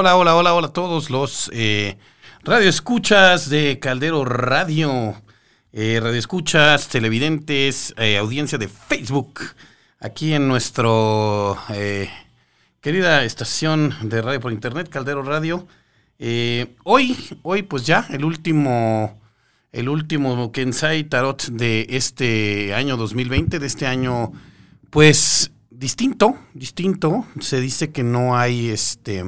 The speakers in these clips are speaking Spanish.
Hola, hola, hola, hola a todos los eh, radioescuchas de Caldero Radio, eh, radioescuchas, televidentes, eh, audiencia de Facebook, aquí en nuestro querida estación de radio por internet, Caldero Radio. Hoy, hoy pues ya, el último, el último Kensai Tarot de este año 2020, de este año, pues distinto, distinto. Se dice que no hay este...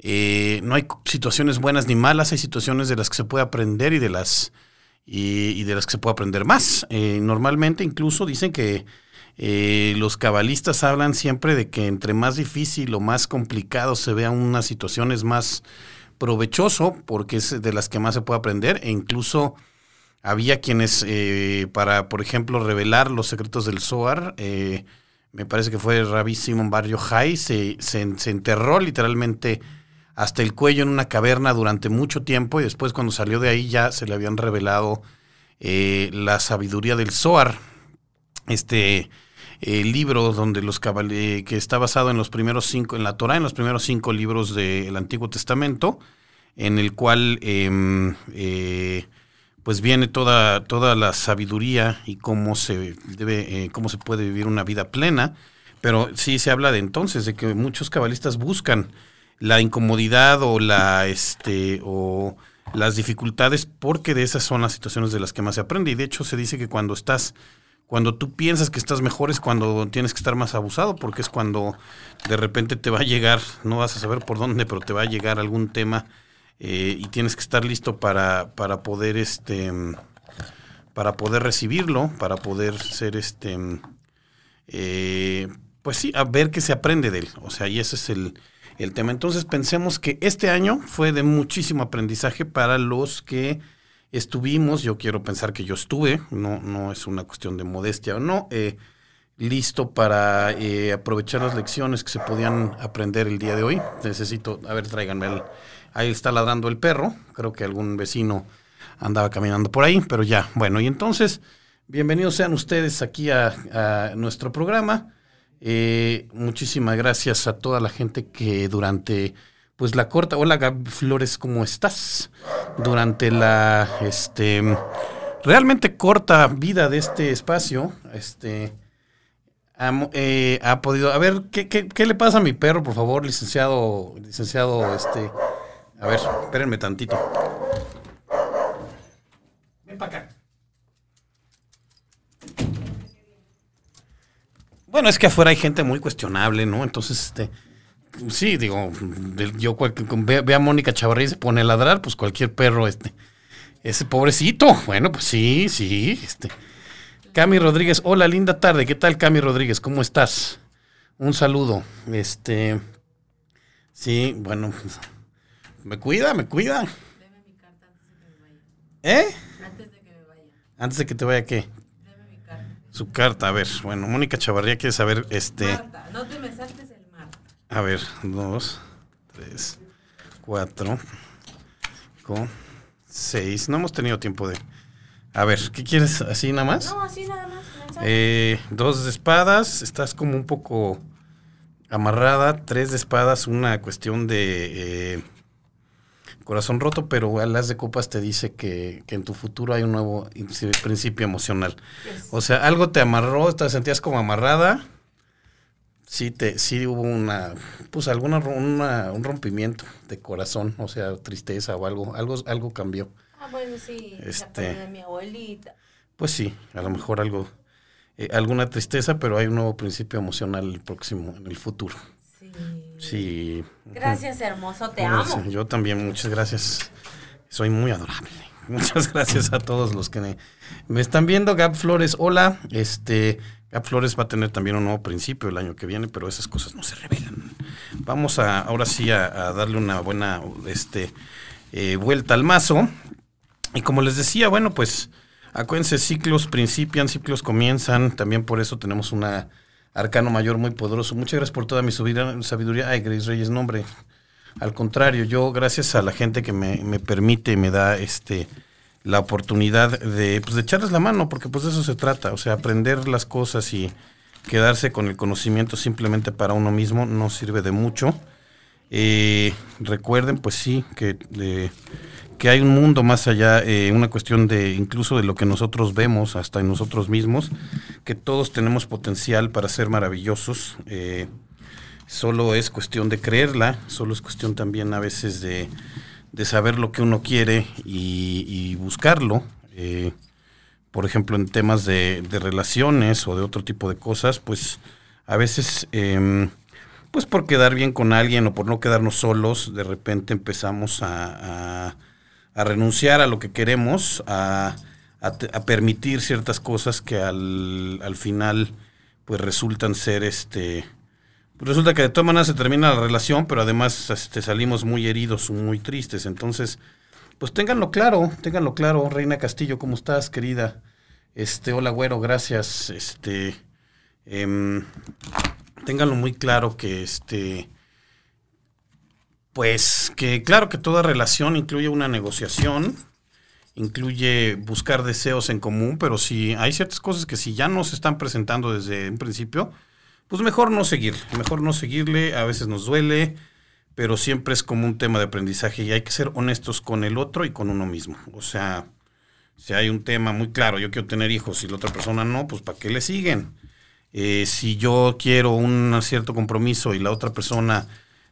eh, no hay situaciones buenas ni malas, hay situaciones de las que se puede aprender y de las y, de las que se puede aprender más. Eh, normalmente incluso dicen que eh, los cabalistas hablan siempre de que entre más difícil o más complicado se vea una situación es más provechoso porque es de las que más se puede aprender e incluso había quienes para, por ejemplo, revelar los secretos del Zohar, me parece que fue Rabbi Simon Barrio Jai, se, se, se enterró literalmente hasta el cuello en una caverna durante mucho tiempo y después cuando salió de ahí ya se le habían revelado eh, la sabiduría del Zohar, este eh, libro donde los eh, que está basado en los primeros cinco, en la Torah, en los primeros cinco libros del Antiguo Testamento, en el cual em, eh, pues viene toda, toda la sabiduría y cómo se debe, cómo se puede vivir una vida plena. Pero sí se habla de entonces, de que muchos cabalistas buscan la incomodidad o la este o las dificultades porque de esas son las situaciones de las que más se aprende. Y de hecho se dice que cuando estás, cuando tú piensas que estás mejor es cuando tienes que estar más abusado, porque es cuando de repente te va a llegar, no vas a saber por dónde, pero te va a llegar algún tema eh, y tienes que estar listo para, para poder este para poder recibirlo, para poder ser este eh, pues sí, a ver qué se aprende de él. O sea, y ese es el, el tema. Entonces pensemos que este año fue de muchísimo aprendizaje para los que estuvimos, yo quiero pensar que yo estuve, no, no es una cuestión de modestia o no, eh, listo para eh, aprovechar las lecciones que se podían aprender el día de hoy. Necesito, a ver, tráiganme el, ahí está ladrando el perro, creo que algún vecino andaba caminando por ahí, pero ya, bueno, y entonces, bienvenidos sean ustedes aquí a, a nuestro programa. Eh, muchísimas gracias a toda la gente que durante pues la corta hola Gab Flores cómo estás durante la este realmente corta vida de este espacio este eh, ha podido a ver ¿qué, qué, qué le pasa a mi perro por favor licenciado licenciado este a ver espérenme tantito. Ven para acá Bueno, es que afuera hay gente muy cuestionable, ¿no? Entonces, este, sí, digo, yo ve, ve a Mónica Chavarría y se pone a ladrar, pues cualquier perro, este, ese pobrecito, bueno, pues sí, sí, este. Cami Rodríguez, hola, linda tarde, ¿qué tal Cami Rodríguez? ¿Cómo estás? Un saludo, este, sí, bueno, pues, me cuida, me cuida. Deme mi carta antes de que me vaya. ¿Eh? Antes de que me vaya. Antes de que te vaya, ¿qué? Su carta, a ver, bueno, Mónica Chavarría quiere saber, este... Marta, no te me saltes el Marta. A ver, dos, tres, cuatro, cinco, seis. No hemos tenido tiempo de. A ver, ¿qué quieres? ¿Así nada más? No, así nada más. Eh, dos de espadas, estás como un poco amarrada. Tres de espadas, una cuestión de eh, corazón roto, pero alas de copas te dice que, que en tu futuro hay un nuevo in- principio emocional. Yes. O sea, algo te amarró, te sentías como amarrada. Sí, te, sí hubo una, pues alguna, una- un rompimiento de corazón, o sea, tristeza o algo, algo, algo cambió. Ah, bueno, sí. Este- La de mi abuelita. Pues sí, a lo mejor algo, eh, alguna tristeza, pero hay un nuevo principio emocional el próximo, en el futuro. Sí. Gracias, hermoso. Te amo. Yo también, muchas gracias. Soy muy adorable. Muchas gracias a todos los que me, me están viendo. Gab Flores, hola. Este, Gab Flores va a tener también un nuevo principio el año que viene, pero esas cosas no se revelan. Vamos a, ahora sí a, a darle una buena este, eh, vuelta al mazo. Y como les decía, bueno, pues acuérdense, ciclos principian, ciclos comienzan. También por eso tenemos una arcano mayor muy poderoso. Muchas gracias por toda mi sabiduría. Ay, Grace Reyes, nombre. Al contrario, yo gracias a la gente que me, me permite, me da este la oportunidad de, pues, de echarles la mano, porque pues de eso se trata, o sea, aprender las cosas y quedarse con el conocimiento simplemente para uno mismo no sirve de mucho. Eh, recuerden, pues sí, que, eh, que hay un mundo más allá, eh, una cuestión de incluso de lo que nosotros vemos, hasta en nosotros mismos, que todos tenemos potencial para ser maravillosos. eh, solo es cuestión de creerla, solo es cuestión también a veces de, de saber lo que uno quiere y, buscarlo. eh, por ejemplo, en temas de, de relaciones o de otro tipo de cosas, pues a veces, em, pues por quedar bien con alguien o por no quedarnos solos, de repente empezamos a- a renunciar a lo que queremos, a, a permitir ciertas cosas que al, al final pues resultan ser este pues resulta que de todas maneras se termina la relación, pero además este, salimos muy heridos, muy tristes. Entonces, pues ténganlo claro, ténganlo claro. Reina Castillo, ¿cómo estás, querida? Este, hola, güero, gracias. Este, em, ténganlo muy claro que este, pues que claro que toda relación incluye una negociación, incluye buscar deseos en común, pero si hay ciertas cosas que si ya no se están presentando desde un principio, pues mejor no seguir, mejor no seguirle, a veces nos duele, pero siempre es como un tema de aprendizaje y hay que ser honestos con el otro y con uno mismo. O sea, si hay un tema muy claro, yo quiero tener hijos y la otra persona no, pues ¿para qué le siguen? Eh, si yo quiero un cierto compromiso y la otra persona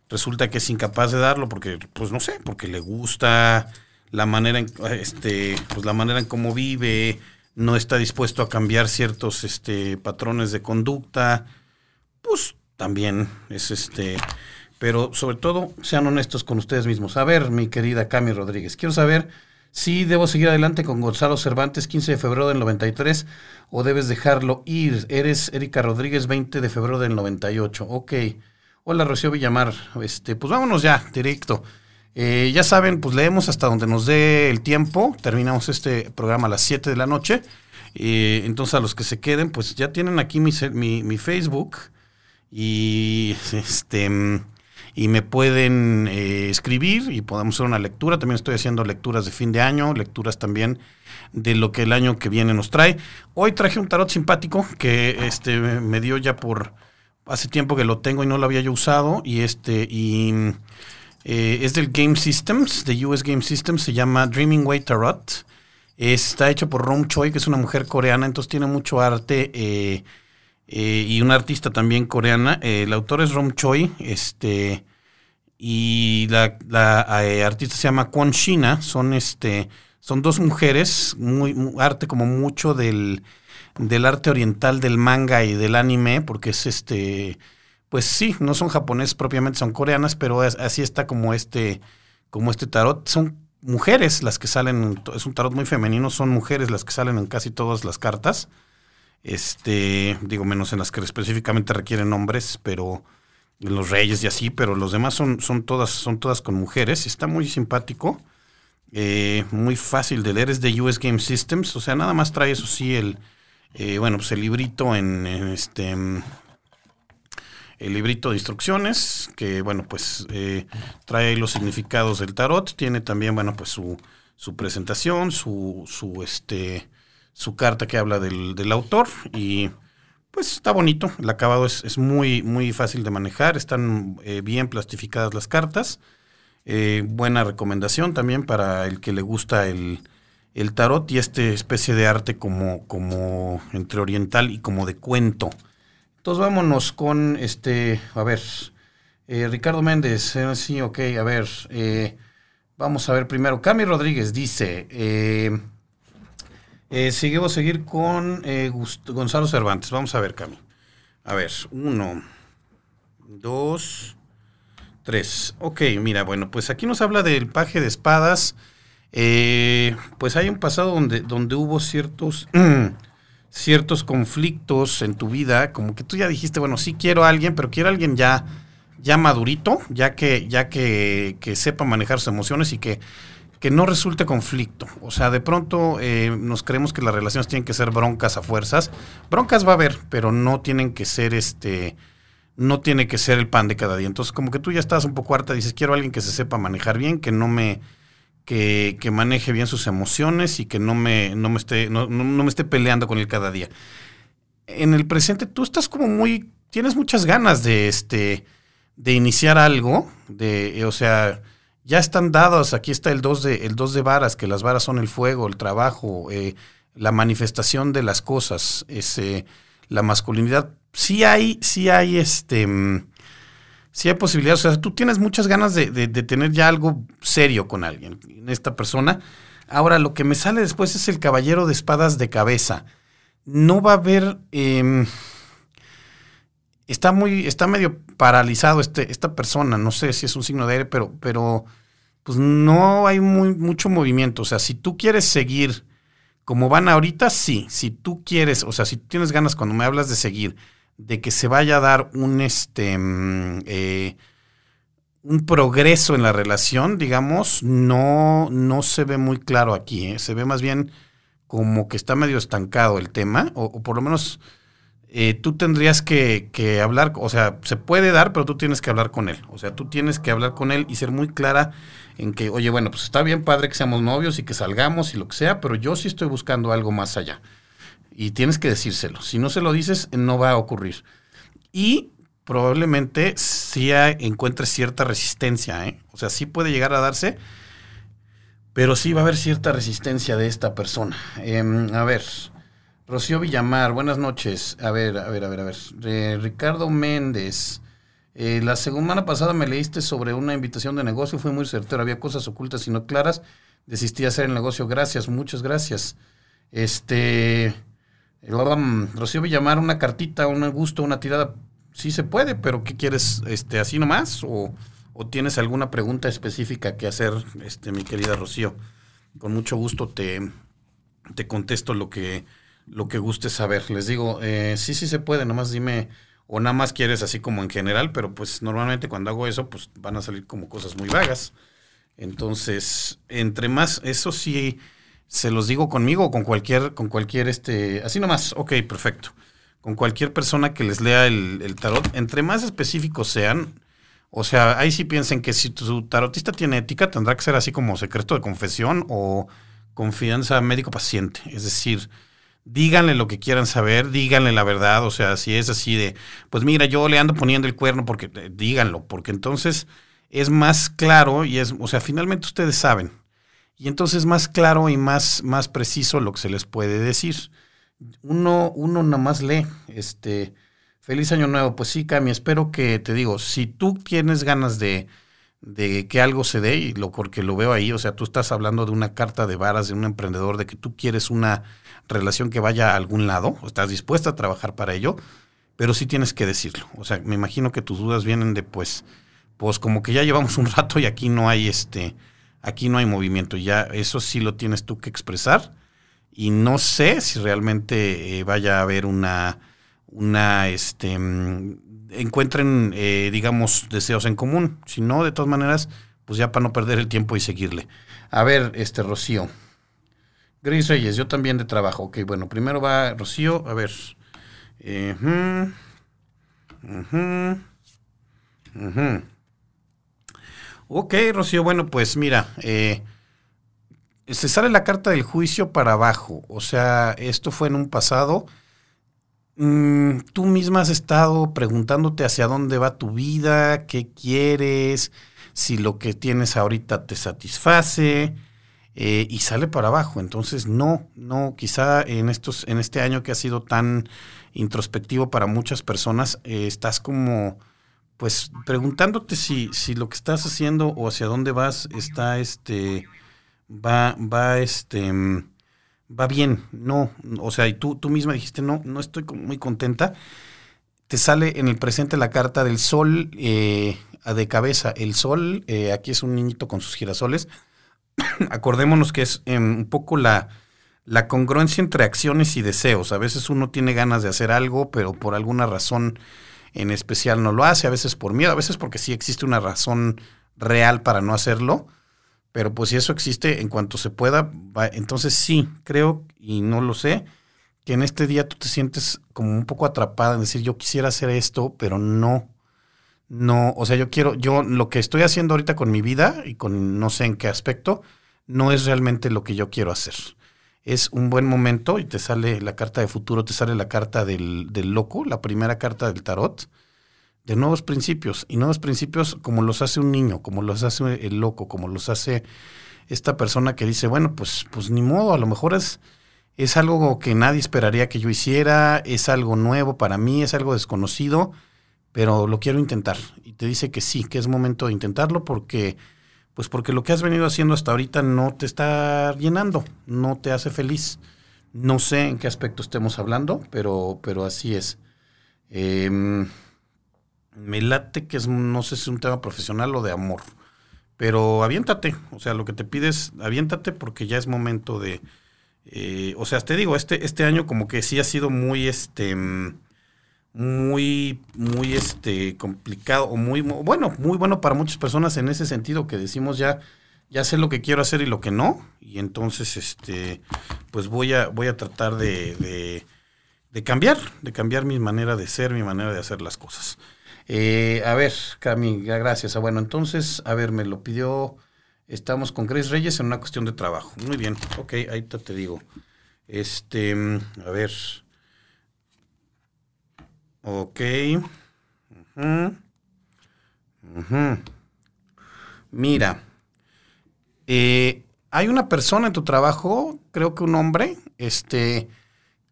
resulta que es incapaz de darlo porque, pues no sé, porque le gusta la manera en, este, pues la manera en cómo vive, no está dispuesto a cambiar ciertos este, patrones de conducta, pues también es este, pero sobre todo sean honestos con ustedes mismos. A ver, mi querida Cami Rodríguez, quiero saber si debo seguir adelante con Gonzalo Cervantes, 15 de febrero del 93, o debes dejarlo ir. Eres Erika Rodríguez, 20 de febrero del 98. Ok. Hola, Rocío Villamar. Este, pues vámonos ya, directo. Eh, ya saben, pues leemos hasta donde nos dé el tiempo. Terminamos este programa a las 7 de la noche. Eh, entonces, a los que se queden, pues ya tienen aquí mi, mi, Facebook y este y me pueden eh, escribir y podemos hacer una lectura. También estoy haciendo lecturas de fin de año, lecturas también de lo que el año que viene nos trae. Hoy traje un tarot simpático que este me dio ya por hace tiempo que lo tengo y no lo había yo usado y este y eh, es del Game Systems, de US Game Systems, se llama Dreaming Way Tarot. Está hecho por Rom Choi, que es una mujer coreana, entonces tiene mucho arte eh, eh, y una artista también coreana. El autor es Rom Choi, este, y la, artista se llama Kwon Shina. Son, este, son dos mujeres, muy, mu- arte como mucho del, del arte oriental, del manga y del anime, porque es este, pues sí, no son japoneses propiamente, son coreanas, pero así está como este, como este tarot. Son mujeres las que salen, es un tarot muy femenino, son mujeres las que salen en casi todas las cartas. Este, digo, menos en las que específicamente requieren hombres, pero en los reyes y así, pero los demás son, son todas, son todas con mujeres. Está muy simpático, eh, muy fácil de leer, es de US Game Systems, o sea, nada más trae eso sí el, eh, bueno, pues el librito en, este mm, el librito de instrucciones, que bueno, pues eh, trae los significados del tarot, tiene también, bueno, pues su, su presentación, su, su, este, carta que habla del, autor y pues está bonito, el acabado es, muy fácil de manejar, están eh, bien plastificadas las cartas, eh, buena recomendación también para el que le gusta el, el tarot y este especie de arte como, como entre oriental y como de cuento. Entonces vámonos con este, a ver, eh, Ricardo Méndez, eh, sí, ok, a ver, eh, vamos a ver primero. Cami Rodríguez dice, seguimos seguir con Gonzalo Cervantes. Vamos a ver, Cami. A ver, uno, dos, tres. Ok, mira, bueno, pues aquí nos habla del paje de espadas. Eh, pues hay un pasado donde, donde hubo ciertos, ciertos conflictos en tu vida, como que tú ya dijiste, bueno, sí quiero a alguien, pero quiero a alguien ya, ya madurito, ya que, ya que, que sepa manejar sus emociones y que, que no resulte conflicto. O sea, de pronto eh, nos creemos que las relaciones tienen que ser broncas a fuerzas. Broncas va a haber, pero no tienen que ser este. No tiene que ser el pan de cada día. Entonces, como que tú ya estás un poco harta, dices, quiero a alguien que se sepa manejar bien, que no me. Que, maneje bien sus emociones y que no me, no me esté, no, no- me esté peleando con él cada día. En el presente, tú estás como muy. Tienes muchas ganas de este de iniciar algo, de, eh, o sea, ya están dados, aquí está el 2 de, el de varas, que las varas son el fuego, el trabajo, eh, la manifestación de las cosas, es, eh, la masculinidad. Sí hay, sí hay este... Sí hay posibilidades, o sea, tú tienes muchas ganas de, de- tener ya algo serio con alguien, en esta persona. Ahora, lo que me sale después es el caballero de espadas de cabeza. No va a haber... em, está muy, está medio paralizado este, esta persona, no sé si es un signo de aire, pero, pero pues no hay muy, mucho movimiento. O sea, si tú quieres seguir como van ahorita, sí. Si tú quieres, o sea, si tú tienes ganas cuando me hablas de seguir, de que se vaya a dar un este mm, eh, un progreso en la relación, digamos, no, no se ve muy claro aquí. ¿eh? Se ve más bien como que está medio estancado el tema, o, por lo menos eh, tú tendrías que, que hablar, o sea, se puede dar, pero tú tienes que hablar con él. O sea, tú tienes que hablar con él y ser muy clara en que, oye, bueno, pues está bien padre que seamos novios y que salgamos y lo que sea, pero yo sí estoy buscando algo más allá. Y tienes que decírselo. Si no se lo dices, no va a ocurrir. Y probablemente sí encuentres cierta resistencia, ¿eh? O sea, sí puede llegar a darse, pero sí va a haber cierta resistencia de esta persona. Em, a ver, Rocío Villamar, buenas noches. A ver, a ver, a ver, a ver. Ricardo Méndez. eh, la semana pasada me leíste sobre una invitación de negocio, fue muy certero, había cosas ocultas y no claras. Desistí de hacer el negocio, gracias, muchas gracias. Este, um, Rocío Villamar, una cartita, un gusto, una tirada, sí se puede, pero ¿qué quieres, este, así nomás? ¿O, o tienes alguna pregunta específica que hacer, este, mi querida Rocío? Con mucho gusto te, te contesto lo que, lo que gustes saber. Les digo, eh, sí, sí se puede, nomás dime, o nada más quieres así como en general, pero pues normalmente cuando hago eso, pues van a salir como cosas muy vagas. Entonces, entre más, eso sí, se los digo conmigo o con cualquier, con cualquier, este, así nomás, ok, perfecto. Con cualquier persona que les lea el, tarot, entre más específicos sean, o sea, ahí sí piensen que si tu tarotista tiene ética, tendrá que ser así como secreto de confesión o confianza médico-paciente. Es decir, díganle lo que quieran saber, díganle la verdad. O sea, si es así de, pues mira, yo le ando poniendo el cuerno porque eh, díganlo, porque entonces es más claro y es, o sea, finalmente ustedes saben. Y entonces es más claro y más, más preciso lo que se les puede decir. Uno, uno nada más lee, este, feliz año nuevo. Pues sí, Cami, espero que, te digo, si tú tienes ganas de, de que algo se dé, y lo porque lo veo ahí, o sea, tú estás hablando de una carta de varas de un emprendedor, de que tú quieres una relación que vaya a algún lado, o estás dispuesta a trabajar para ello, pero sí tienes que decirlo. O sea, me imagino que tus dudas vienen de, pues, pues como que ya llevamos un rato y aquí no hay este, aquí no hay movimiento, ya eso sí lo tienes tú que expresar y no sé si realmente eh, vaya a haber una, una, este, mm, encuentren, eh, digamos, deseos en común. Si no, de todas maneras, pues ya para no perder el tiempo y seguirle. A ver, este, Rocío. Grace Reyes, yo también de trabajo. Ok, bueno, primero va Rocío, a ver. Eh, ujú, ujú, ujú. Ok, Rocío, bueno, pues mira, eh, se sale la carta del juicio para abajo. O sea, esto fue en un pasado. Mm, tú misma has estado preguntándote hacia dónde va tu vida, qué quieres, si lo que tienes ahorita te satisface eh, y sale para abajo. Entonces, no, no, quizá en estos, en este año que ha sido tan introspectivo para muchas personas, eh, estás como, pues, preguntándote si, si lo que estás haciendo o hacia dónde vas está, este, va, va, este, mm, va bien. No, o sea, y tú, tú misma dijiste, no, no estoy muy contenta. Te sale en el presente la carta del sol eh, de cabeza. El sol, eh, aquí es un niñito con sus girasoles. Acordémonos que es eh, un poco la, la congruencia entre acciones y deseos. A veces uno tiene ganas de hacer algo, pero por alguna razón en especial no lo hace, a veces por miedo, a veces porque sí existe una razón real para no hacerlo, pero pues si eso existe en cuanto se pueda, va- entonces sí, creo, y no lo sé, que en este día tú te sientes como un poco atrapada en decir, yo quisiera hacer esto, pero no, no, o sea, yo quiero, yo lo que estoy haciendo ahorita con mi vida y con no sé en qué aspecto, no es realmente lo que yo quiero hacer. Es un buen momento y te sale la carta de futuro, te sale la carta del, del loco, la primera carta del tarot. de nuevos principios. Y nuevos principios como los hace un niño, como los hace el loco, como los hace esta persona que dice, bueno, pues, pues ni modo, a lo mejor es, es algo que nadie esperaría que yo hiciera, es algo nuevo para mí, es algo desconocido, pero lo quiero intentar. Y te dice que sí, que es momento de intentarlo porque, pues porque lo que has venido haciendo hasta ahorita no te está llenando, no te hace feliz. No sé en qué aspecto estemos hablando, pero, pero así es. Em, me late que es, no sé si es un tema profesional o de amor, pero aviéntate, o sea, lo que te pides, aviéntate porque ya es momento de, eh, o sea, te digo, este, este año como que sí ha sido muy, este, muy, muy, este, complicado, o muy, bueno, muy bueno para muchas personas en ese sentido que decimos ya, ya sé lo que quiero hacer y lo que no, y entonces, este, pues voy a, voy a tratar de, de, cambiar, de cambiar mi manera de ser, mi manera de hacer las cosas. Eh, a ver, Cami, gracias. Ah, bueno, entonces, a ver, me lo pidió. Estamos con Grace Reyes en una cuestión de trabajo. Muy bien, ok, ahí te, te digo. Este, a ver. Ok. Mira, eh, hay una persona en tu trabajo, creo que un hombre, este,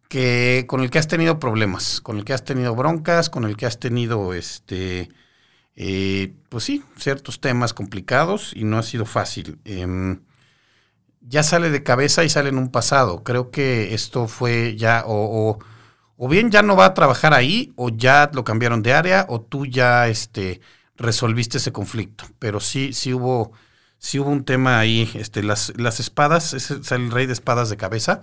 que con el que has tenido problemas, con el que has tenido broncas, con el que has tenido, este, eh, pues sí, ciertos temas complicados y no ha sido fácil. Em, ya sale de cabeza y sale en un pasado. Creo que esto fue ya, o, o bien ya no va a trabajar ahí, o ya lo cambiaron de área, o tú ya este, resolviste ese conflicto. Pero sí, sí hubo, sí hubo un tema ahí. Este, las, las espadas, es el rey de espadas de cabeza.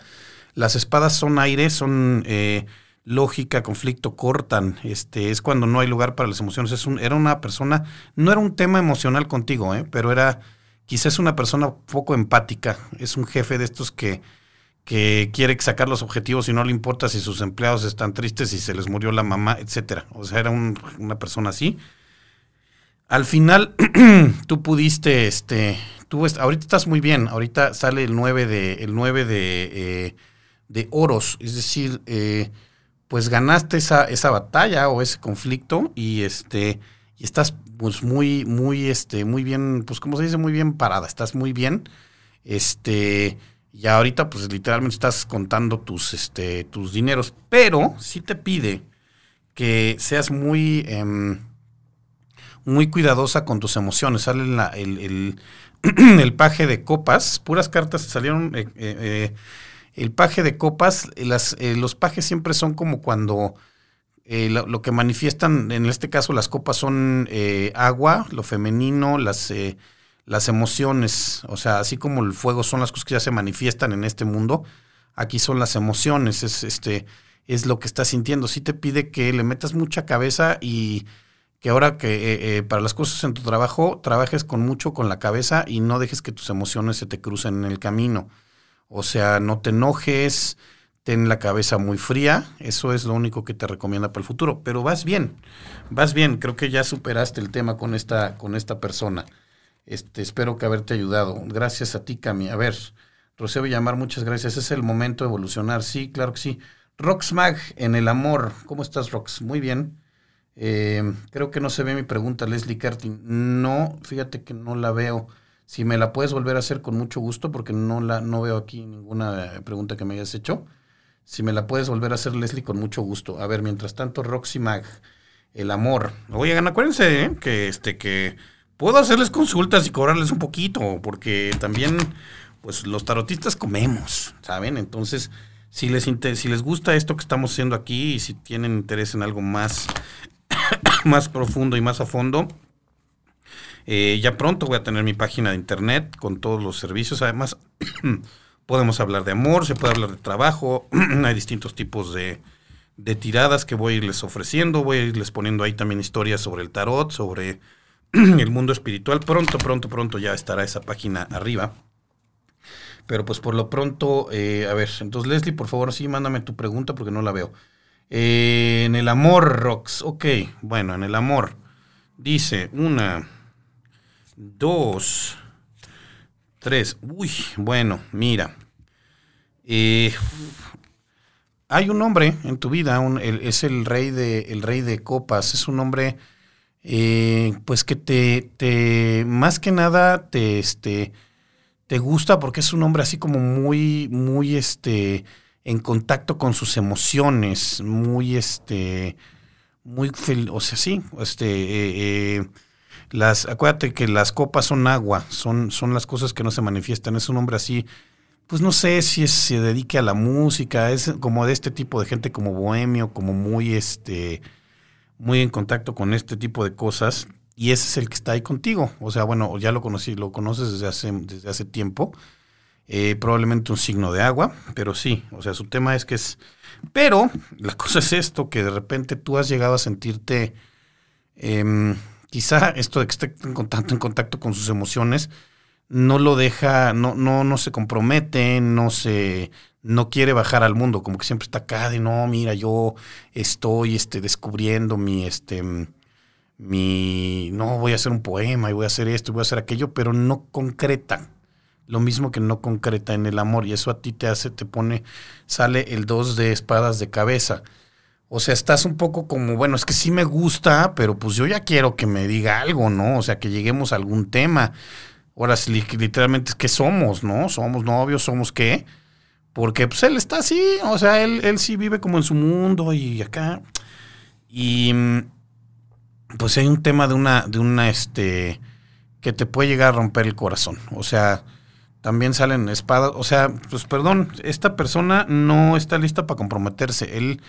Las espadas son aire, son eh, lógica, conflicto, cortan. Este, es cuando no hay lugar para las emociones. Es un, era una persona, no era un tema emocional contigo, ¿eh? pero era quizás una persona poco empática. Es un jefe de estos que, que quiere sacar los objetivos y no le importa si sus empleados están tristes, si se les murió la mamá, etcétera. O sea, era un, una persona así. Al final, tú pudiste, este, tú ahorita estás muy bien. Ahorita sale el 9 de, el 9 de, eh, de oros, es decir, eh, pues ganaste esa, esa batalla o ese conflicto y este y estás pues muy muy este muy bien pues como se dice muy bien parada estás muy bien este y ahorita pues literalmente estás contando tus este tus dineros. Pero sí te pide que seas muy eh, muy cuidadosa con tus emociones. Sale el, el, paje de copas. Puras cartas salieron eh, eh, el paje de copas, eh, los pajes siempre son como cuando eh, lo, que manifiestan, en este caso las copas son eh, agua, lo femenino, las, las emociones, o sea, así como el fuego son las cosas que ya se manifiestan en este mundo, aquí son las emociones, es, este, es lo que estás sintiendo. Sí te pide que le metas mucha cabeza y que ahora que para las cosas en tu trabajo trabajes con mucho con la cabeza y no dejes que tus emociones se te crucen en el camino. O sea, no te enojes, ten la cabeza muy fría, eso es lo único que te recomienda para el futuro. Pero vas bien, vas bien, creo que ya superaste el tema con esta, con esta persona. Este, espero que haberte ayudado. Gracias a ti, Cami. A ver, Rocío Villamar, muchas gracias. Es el momento de evolucionar. Sí, claro que sí. Roxmag, en el amor. ¿Cómo estás, Rox? Muy bien. Eh, creo que no se ve mi pregunta, Leslie Cartin. No, fíjate que no la veo. Si me la puedes volver a hacer con mucho gusto, porque no la no veo aquí ninguna pregunta que me hayas hecho. Si me la puedes volver a hacer, Leslie, con mucho gusto. A ver, mientras tanto, Roxy Mag, el amor. Oigan, acuérdense ¿eh? que este que puedo hacerles consultas y cobrarles un poquito, porque también, pues, los tarotistas comemos, ¿saben? Entonces, si les si les gusta esto que estamos haciendo aquí y si tienen interés en algo más, más profundo y más a fondo, eh, ya pronto voy a tener mi página de internet con todos los servicios. Además, podemos hablar de amor, se puede hablar de trabajo. Hay distintos tipos de, de, tiradas que voy a irles ofreciendo. Voy a irles poniendo ahí también historias sobre el tarot, sobre el mundo espiritual. Pronto, pronto, pronto ya estará esa página arriba. Pero pues por lo pronto, eh, a ver, entonces Leslie, por favor, sí, mándame tu pregunta porque no la veo. Eh, en el amor, Rox. Ok, bueno, en el amor. Dice una dos, tres. Uy, bueno, mira. Eh, hay un hombre en tu vida, un, es el rey, de, el rey de copas. Es un hombre eh, pues que te, te, más que nada, te, este, te gusta porque es un hombre así como muy, muy, este, en contacto con sus emociones, muy, este, muy, fel- o sea, sí, este, eh, eh, las, acuérdate que las copas son agua, son, son las cosas que no se manifiestan. Es un hombre así, pues no sé si se dedique a la música, es como de este tipo de gente como bohemio, como muy, este, muy en contacto con este tipo de cosas. Y ese es el que está ahí contigo. O sea, bueno, ya lo conocí, lo conoces desde hace, desde hace tiempo. Eh, probablemente un signo de agua, pero sí, o sea, su tema es que es... Pero la cosa es esto, que de repente tú has llegado a sentirte, em, quizá esto de que esté en contacto, en contacto con sus emociones, no lo deja, no, no, no se compromete, no se, no quiere bajar al mundo, como que siempre está acá de no, mira, yo estoy este, descubriendo mi, este, mi, no, voy a hacer un poema y voy a hacer esto y voy a hacer aquello, pero no concreta. Lo mismo que no concreta en el amor y eso a ti te hace, te pone, sale el dos de espadas de cabeza. O sea, estás un poco como, bueno, es que sí me gusta, pero pues yo ya quiero que me diga algo, ¿no? O sea, que lleguemos a algún tema. Ahora, literalmente, ¿qué somos, no? ¿Somos novios? ¿Somos qué? Porque pues él está así, o sea, él, él sí vive como en su mundo y acá. Y mm, pues hay un tema de una, de una, este, que te puede llegar a romper el corazón. O sea, también salen espadas. O sea, pues perdón, esta persona no está lista para comprometerse. Él,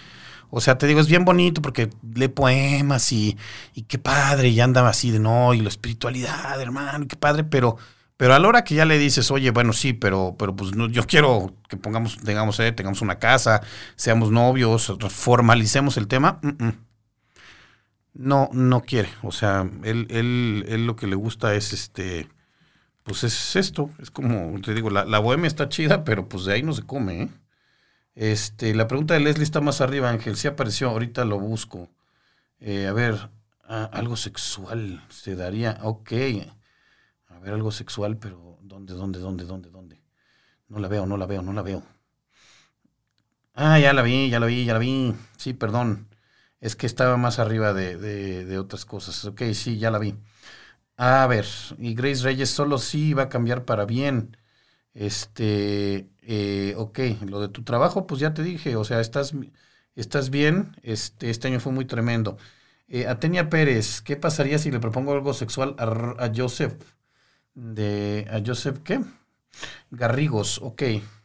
o sea, te digo, es bien bonito porque lee poemas y, y qué padre, y anda así de no, y la espiritualidad, hermano, qué padre, pero, pero a la hora que ya le dices, oye, bueno, sí, pero, pero pues no, yo quiero que pongamos, tengamos, eh, tengamos una casa, seamos novios, formalicemos el tema, no, no quiere. O sea, él, él, él lo que le gusta es este, pues es esto, es como, te digo, la, la bohemia está chida, pero pues de ahí no se come, ¿eh? Este, la pregunta de Leslie está más arriba, Ángel. Sí apareció, ahorita lo busco. Eh, a ver, ah, algo sexual se daría. Ok. Ver, algo sexual, pero ¿dónde, dónde, dónde, dónde, dónde? No la veo, no la veo, no la veo. Ah, ya la vi, ya la vi, ya la vi. Sí, perdón. Es que estaba más arriba de, de, de otras cosas. Ok, sí, ya la vi. A ver, y Grace Reyes solo sí va a cambiar para bien. Este, eh, ok, lo de tu trabajo, pues ya te dije, o sea, estás, estás bien, este, este año fue muy tremendo. Eh, Atenia Pérez, ¿qué pasaría si le propongo algo sexual a, a Joseph? De, ¿A Joseph qué? Garrigos, ok,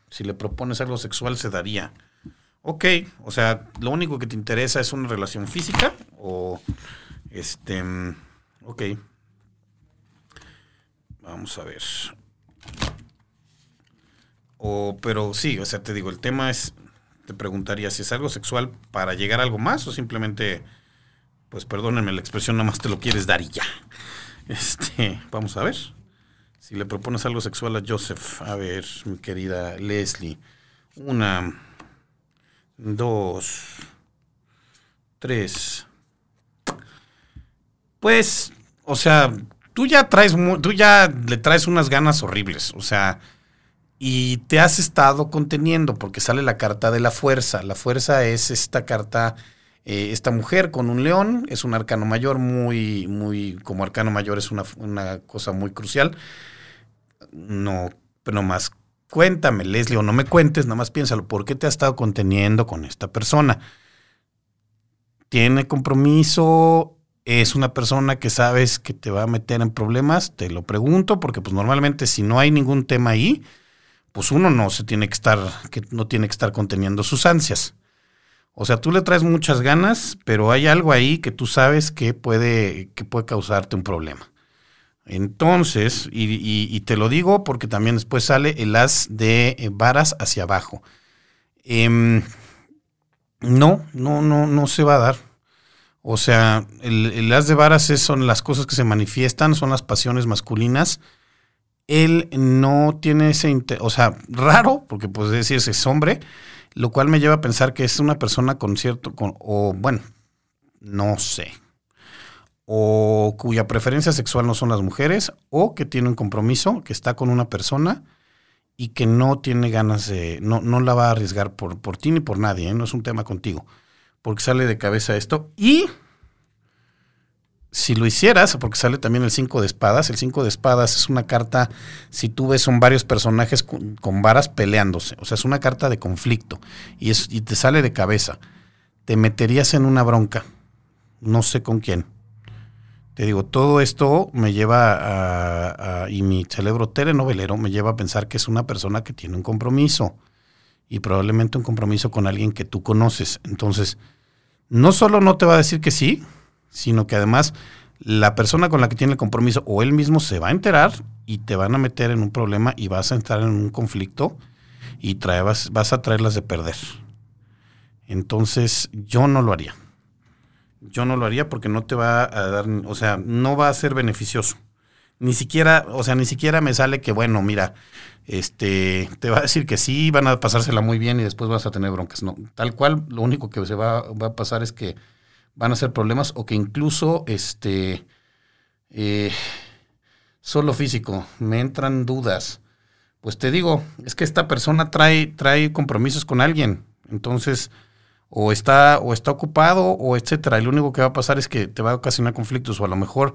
si le propones algo sexual se daría. Ok, o sea, lo único que te interesa es una relación física o, este, mm, ok. Vamos a ver. O, pero sí, o sea, te digo, el tema es, te preguntaría si es algo sexual para llegar a algo más o simplemente, pues perdónenme la expresión, nada más te lo quieres dar y ya. Este, vamos a ver. Si le propones algo sexual a Joseph, a ver, mi querida Leslie. Una, dos, tres. Pues, o sea, tú ya traes, tú ya le traes unas ganas horribles, o sea, y te has estado conteniendo porque sale la carta de la fuerza. La fuerza es esta carta, eh, esta mujer con un león, es un arcano mayor muy, muy, como arcano mayor es una, una cosa muy crucial. No, pero más cuéntame, Leslie, o no me cuentes, nada más piénsalo, ¿por qué te has estado conteniendo con esta persona? ¿Tiene compromiso? ¿Es una persona que sabes que te va a meter en problemas? Te lo pregunto, porque pues normalmente si no hay ningún tema ahí, pues uno no se tiene que estar, que no tiene que estar conteniendo sus ansias. O sea, tú le traes muchas ganas, pero hay algo ahí que tú sabes que puede, que puede causarte un problema. Entonces, y, te lo digo porque también después sale el as de eh, varas hacia abajo. Em, no, no, no, no se va a dar. O sea, el, el as de varas es- son las cosas que se manifiestan, son las pasiones masculinas. Él no tiene ese interés, o sea, raro, porque pues decir es hombre, lo cual me lleva a pensar que es una persona con cierto, con, o bueno, no sé, o cuya preferencia sexual no son las mujeres, o que tiene un compromiso, que está con una persona y que no tiene ganas de, no, no la va a arriesgar por, por ti ni por nadie, ¿eh? no es un tema contigo, porque sale de cabeza esto. Y si lo hicieras, porque sale también el 5 de espadas, el 5 de espadas es una carta, si tú ves, son varios personajes con, con varas peleándose, o sea, es una carta de conflicto y, es, y te sale de cabeza. Te meterías en una bronca, no sé con quién. Te digo, todo esto me lleva a, y mi cerebro telenovelero me lleva a pensar que es una persona que tiene un compromiso y probablemente un compromiso con alguien que tú conoces. Entonces, no solo no te va a decir que sí, sino que además la persona con la que tiene el compromiso o él mismo se va a enterar y te van a meter en un problema y vas a entrar en un conflicto y vas a traerlas de perder. Entonces, yo no lo haría. Yo no lo haría porque no te va a dar, o sea, no va a ser beneficioso. Ni siquiera, o sea, ni siquiera me sale que, bueno, mira, este, te va a decir que sí, van a pasársela muy bien y después vas a tener broncas. No, tal cual, lo único que se va, a pasar es que van a ser problemas o que incluso, este, eh, solo físico, me entran dudas. Pues te digo, es que esta persona trae, trae compromisos con alguien. Entonces, o está, o está ocupado, o etcétera. Y lo único que va a pasar es que te va a ocasionar conflictos, o a lo mejor,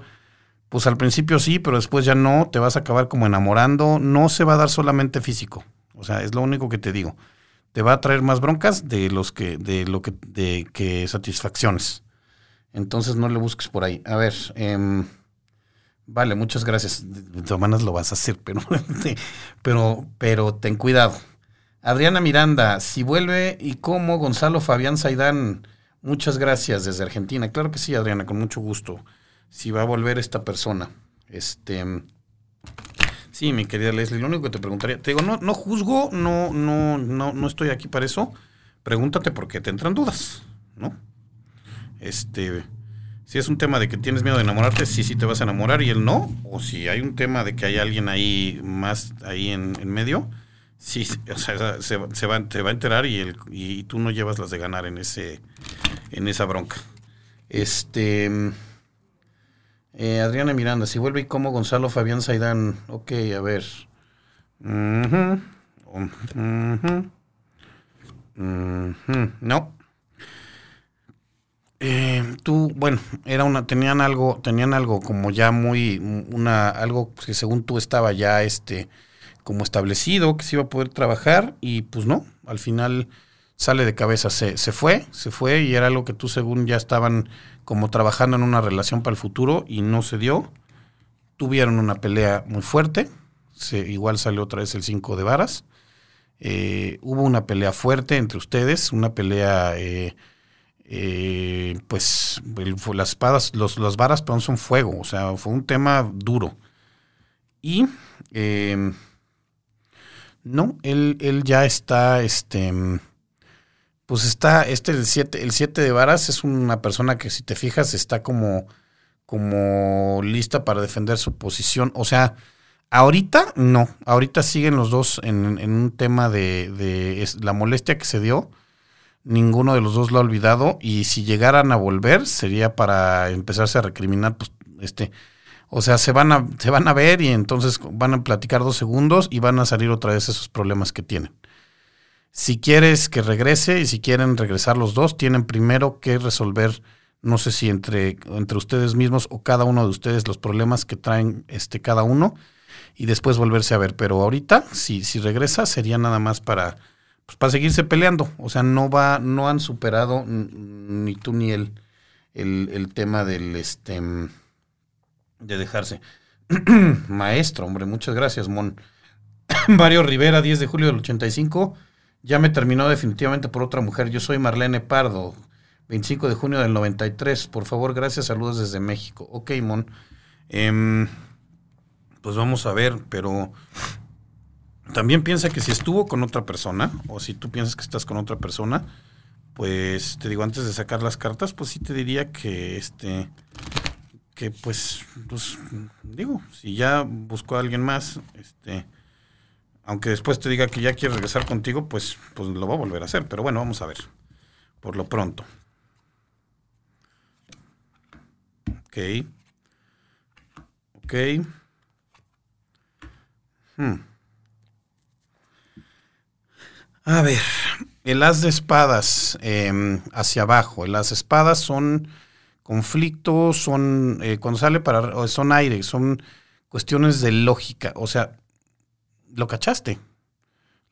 pues al principio sí, pero después ya no, te vas a acabar como enamorando. No se va a dar solamente físico. O sea, es lo único que te digo. Te va a traer más broncas de los que, de lo que, de que satisfacciones. Entonces no le busques por ahí. A ver, em, vale, muchas gracias. De todas lo vas a hacer, pero, pero, pero ten cuidado. Adriana Miranda, si vuelve y cómo Gonzalo Fabián Saidán, muchas gracias desde Argentina. Claro que sí, Adriana, con mucho gusto. Si va a volver esta persona. Este, sí, mi querida Leslie, lo único que te preguntaría, te digo, no, no juzgo, no, no, no, no estoy aquí para eso. Pregúntate por qué te entran dudas, ¿no? Este, si es un tema de que tienes miedo de enamorarte, sí, sí te vas a enamorar y él no. O si hay un tema de que hay alguien ahí más ahí en, en medio, sí, o sea, se, se va, te va a enterar y, tú no llevas las de ganar en ese en esa bronca. Este eh, Adriana Miranda, si vuelve y como Gonzalo Fabián Saidán, ok, a ver. Ujú, ujú, ujú, No. Eh, tú, bueno, era una, tenían algo, tenían algo como ya muy, algo que según tú estaba ya este, como establecido, que se iba a poder trabajar, y pues no, al final sale de cabeza, se, se fue, se fue, y era algo que tú según ya estaban como trabajando en una relación para el futuro, y no se dio. Tuvieron una pelea muy fuerte, igual salió otra vez el 5 de varas. Eh, hubo una pelea fuerte entre ustedes, una pelea eh, eh, pues las espadas, los, las varas perdón, son fuego, o sea, fue un tema duro. Y eh, no, él, él ya está, este, pues está, este, el 7 el siete de varas es una persona que si te fijas está como, como lista para defender su posición, o sea, ahorita no, ahorita siguen los dos en, un tema de, la molestia que se dio. Ninguno de los dos lo ha olvidado. Y si llegaran a volver sería para empezarse a recriminar pues este o sea se van a se van a ver y entonces van a platicar dos segundos y van a salir otra vez esos problemas que tienen si quieres que regrese y si quieren regresar los dos tienen primero que resolver no sé si entre entre ustedes mismos o cada uno de ustedes los problemas que traen este cada uno y después volverse a ver pero ahorita si si regresa sería nada más para pues para seguirse peleando. O sea, no va, no han superado ni tú ni él el, el tema del este de dejarse. Maestro, hombre, muchas gracias, Mon. Mario Rivera, 10 de julio del 85. Ya me terminó definitivamente por otra mujer. Yo soy Marlene Pardo, 25 de junio del 93. Por favor, gracias, saludos desde México. Ok, Mon. Em, pues vamos a ver, pero también piensa que si estuvo con otra persona, o si tú piensas que estás con otra persona, pues te digo, antes de sacar las cartas, pues sí te diría que este pues, pues digo, si ya buscó a alguien más, este aunque después te diga que ya quiere regresar contigo, pues, pues lo va a volver a hacer. Pero bueno, vamos a ver. Por lo pronto. Ok. Ok. Hmm. A ver, el as de espadas eh, hacia abajo. El as de espadas son Conflictos son, eh, cuando sale para, son aire, son cuestiones de lógica. O sea, lo cachaste.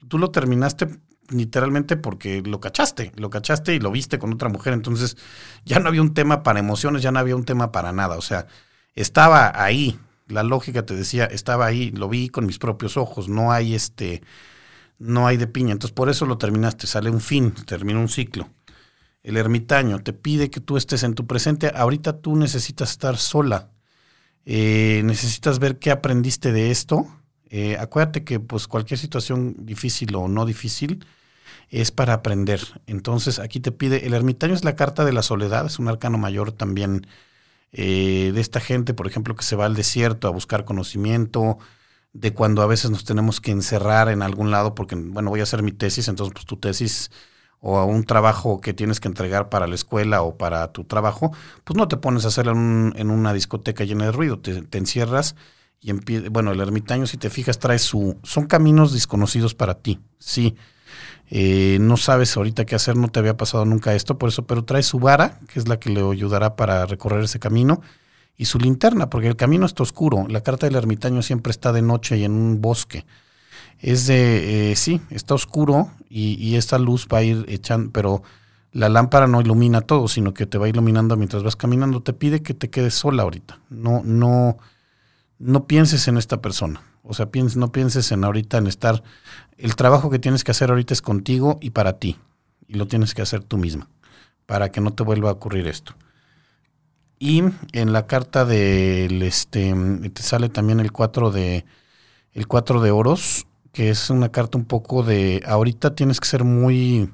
Tú lo terminaste literalmente porque lo cachaste, lo cachaste y lo viste con otra mujer. Entonces ya no había un tema para emociones, ya no había un tema para nada. O sea, estaba ahí. La lógica te decía, estaba ahí, lo vi con mis propios ojos. No hay este, no hay de piña. Entonces por eso lo terminaste. Sale un fin, termina un ciclo. El ermitaño te pide que tú estés en tu presente. Ahorita tú necesitas estar sola. Eh, necesitas ver qué aprendiste de esto. Eh, acuérdate que pues cualquier situación difícil o no difícil es para aprender. Entonces aquí te pide, el ermitaño es la carta de la soledad, es un arcano mayor también eh, de esta gente, por ejemplo, que se va al desierto a buscar conocimiento, de cuando a veces nos tenemos que encerrar en algún lado porque, bueno, voy a hacer mi tesis, entonces pues tu tesis o a un trabajo que tienes que entregar para la escuela o para tu trabajo, pues no te pones a hacerlo en, una discoteca llena de ruido, te, encierras y empieza, bueno, el ermitaño, si te fijas, trae su, son caminos desconocidos para ti, sí, eh, no sabes ahorita qué hacer, no te había pasado nunca esto, por eso, pero trae su vara, que es la que le ayudará para recorrer ese camino, y su linterna, porque el camino está oscuro, la carta del ermitaño siempre está de noche y en un bosque, es de, eh, sí, está oscuro y, y, esta luz va a ir echando, pero la lámpara no ilumina todo, sino que te va iluminando mientras vas caminando. Te pide que te quedes sola ahorita. No, no, no pienses en esta persona. O sea, pienses, no pienses en ahorita en estar. El trabajo que tienes que hacer ahorita es contigo y para ti. Y lo tienes que hacer tú misma. Para que no te vuelva a ocurrir esto. Y en la carta del este te sale también el 4 de el 4 de oros que es una carta un poco de, ahorita tienes que ser muy,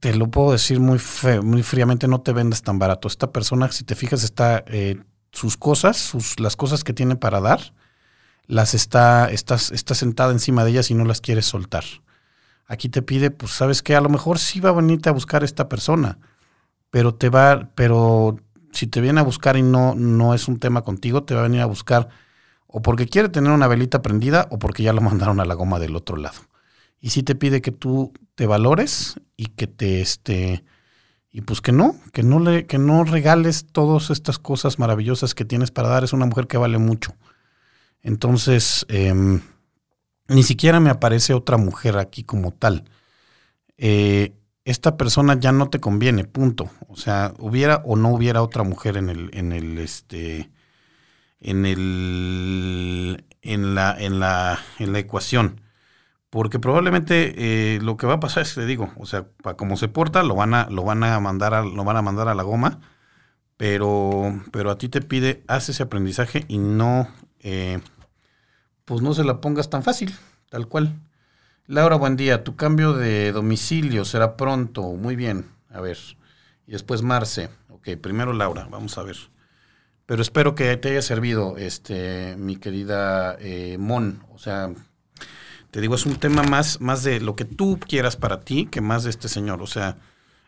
te lo puedo decir muy, muy fríamente, no te vendas tan barato. Esta persona, si te fijas, está, eh, sus cosas, sus, las cosas que tiene para dar, las está, estás, está sentada encima de ellas y no las quieres soltar. Aquí te pide, pues sabes que a lo mejor sí va a venirte a buscar esta persona, pero te va, pero si te viene a buscar y no, no es un tema contigo, te va a venir a buscar o porque quiere tener una velita prendida o porque ya lo mandaron a la goma del otro lado. Y si te pide que tú te valores y que te este y pues que no, que no le que no regales todas estas cosas maravillosas que tienes para dar, es una mujer que vale mucho. Entonces, em, ni siquiera me aparece otra mujer aquí como tal. Eh, esta persona ya no te conviene, punto. O sea, hubiera o no hubiera otra mujer en el, en el, este, en, el, en, la, en, la, en la ecuación. Porque probablemente eh, lo que va a pasar es, te digo, o sea, para como se porta, lo van a, lo van a mandar a, lo van a mandar a la goma, pero, pero a ti te pide, haz ese aprendizaje y no, eh, pues no se la pongas tan fácil, tal cual. Laura, buen día. Tu cambio de domicilio será pronto. Muy bien. A ver. Y después Marce. Ok, primero Laura. Vamos a ver. Pero espero que te haya servido, este, mi querida eh, Mon. O sea, te digo, es un tema más, más de lo que tú quieras para ti que más de este señor. O sea,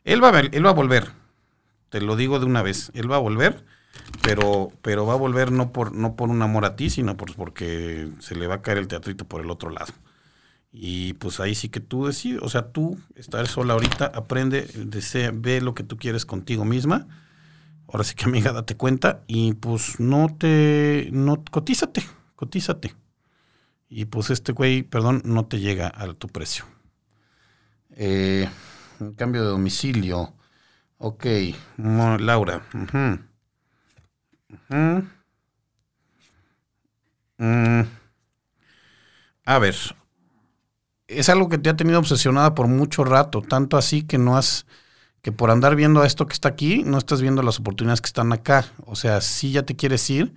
él va a, él va a volver. Te lo digo de una vez. Él va a volver, pero, pero va a volver no por, no por un amor a ti, sino por, porque se le va a caer el teatrito por el otro lado. Y pues ahí sí que tú decides, o sea, tú estar sola ahorita, aprende, desea, ve lo que tú quieres contigo misma Ahora sí que amiga, date cuenta y pues no te, no, cotízate, cotízate. Y pues este güey, perdón, no te llega a tu precio. Eh, cambio de domicilio. Ok, Laura. Mm. A ver, es algo que te ha tenido obsesionada por mucho rato, tanto así que no has que por andar viendo esto que está aquí, no estás viendo las oportunidades que están acá. O sea, sí ya te quieres ir,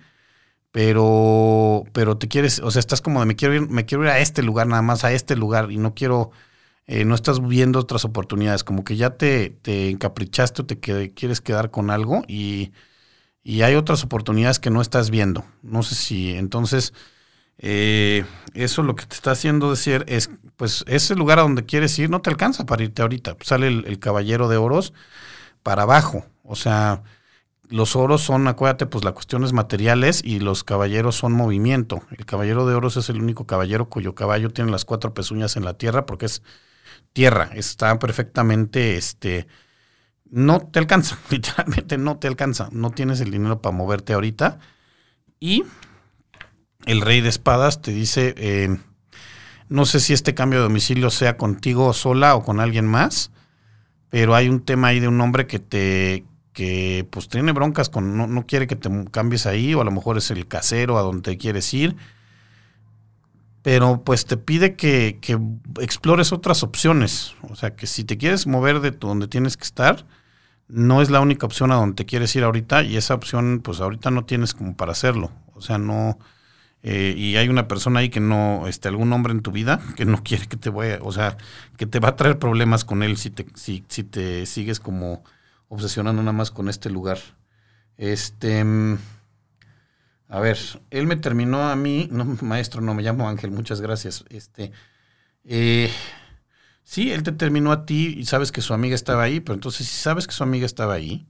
pero, pero te quieres, o sea, estás como de me quiero ir, me quiero ir a este lugar, nada más a este lugar, y no quiero, eh, no estás viendo otras oportunidades, como que ya te, te encaprichaste o te quieres quedar con algo y, y hay otras oportunidades que no estás viendo. No sé si entonces eh, eso lo que te está haciendo decir es, pues ese lugar a donde quieres ir no te alcanza para irte ahorita. Sale el, caballero de oros para abajo. O sea, los oros son, acuérdate, pues las cuestiones materiales y los caballeros son movimiento. El caballero de oros es el único caballero cuyo caballo tiene las cuatro pezuñas en la tierra porque es tierra. Está perfectamente, este, no te alcanza, literalmente no te alcanza, no tienes el dinero para moverte ahorita. Y el rey de espadas te dice, eh, no sé si este cambio de domicilio sea contigo sola o con alguien más, pero hay un tema ahí de un hombre que te que pues tiene broncas con no, no quiere que te cambies ahí o a lo mejor es el casero a donde quieres ir pero pues te pide que, explores otras opciones. O sea, que si te quieres mover de donde tienes que estar, no es la única opción a donde te quieres ir ahorita y esa opción pues ahorita no tienes como para hacerlo. O sea, no... Eh, y hay una persona ahí que no, este, algún hombre en tu vida que no quiere que te vaya, o sea, que te va a traer problemas con él si te, si, si te sigues como obsesionando nada más con este lugar. Este... Mm, a ver, él me terminó a mí, no, maestro, no me llamo Ángel, muchas gracias. Este, eh, sí, él te terminó a ti y sabes que su amiga estaba ahí, pero entonces si sabes que su amiga estaba ahí,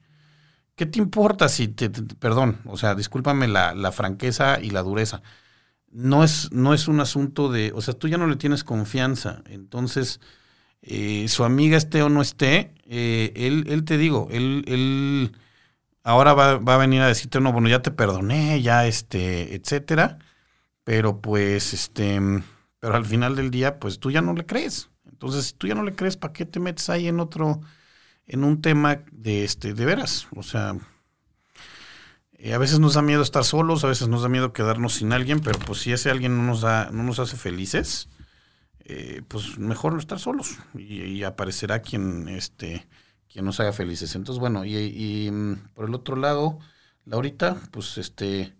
¿qué te importa si te, perdón, o sea, discúlpame la, la, franqueza y la dureza. No es, no es un asunto de, o sea, tú ya no le tienes confianza, entonces eh, su amiga esté o no esté, eh, él, él te digo, él, él ahora va, va, a venir a decirte, no, bueno, ya te perdoné, ya este, etcétera, pero pues, este, pero al final del día, pues tú ya no le crees. Entonces, si tú ya no le crees, ¿para qué te metes ahí en otro, en un tema de este, de veras? O sea, eh, a veces nos da miedo estar solos, a veces nos da miedo quedarnos sin alguien, pero pues si ese alguien no nos da, no nos hace felices, eh, pues mejor no estar solos y, aparecerá quien, este, quien nos haga felices. Entonces, bueno, y, mm, por el otro lado, Laurita, pues este,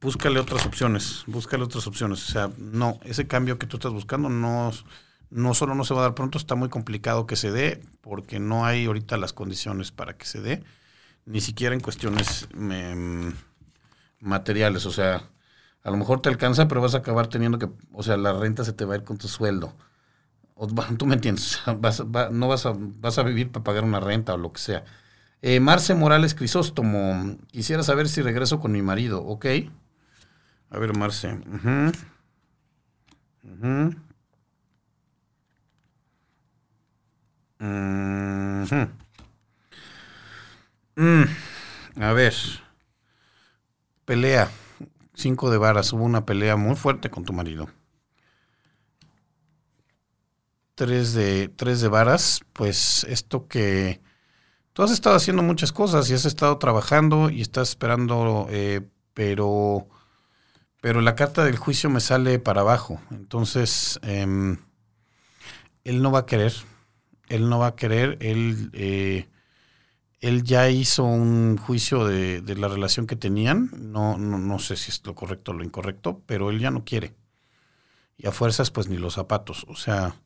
búscale otras opciones, búscale otras opciones. O sea, no, ese cambio que tú estás buscando no, no solo no se va a dar pronto, está muy complicado que se dé, porque no hay ahorita las condiciones para que se dé, ni siquiera en cuestiones mm, materiales. O sea, a lo mejor te alcanza, pero vas a acabar teniendo que, o sea, la renta se te va a ir con tu sueldo tú me entiendes, no vas a, vas a vivir para pagar una renta o lo que sea. Eh, Marce Morales Crisóstomo, quisiera saber si regreso con mi marido, ¿ok? A ver, Marce. Uh a ver. Pelea. Cinco de varas. Hubo una pelea muy fuerte con tu marido tres de, tres de varas, pues esto que tú has estado haciendo muchas cosas y has estado trabajando y estás esperando, eh, pero, pero la carta del juicio me sale para abajo. Entonces, eh, él no va a querer, él no va a querer, él, eh, él ya hizo un juicio de, de la relación que tenían, no, no, no sé si es lo correcto o lo incorrecto, pero él ya no quiere. Y a fuerzas, pues ni los zapatos. O sea,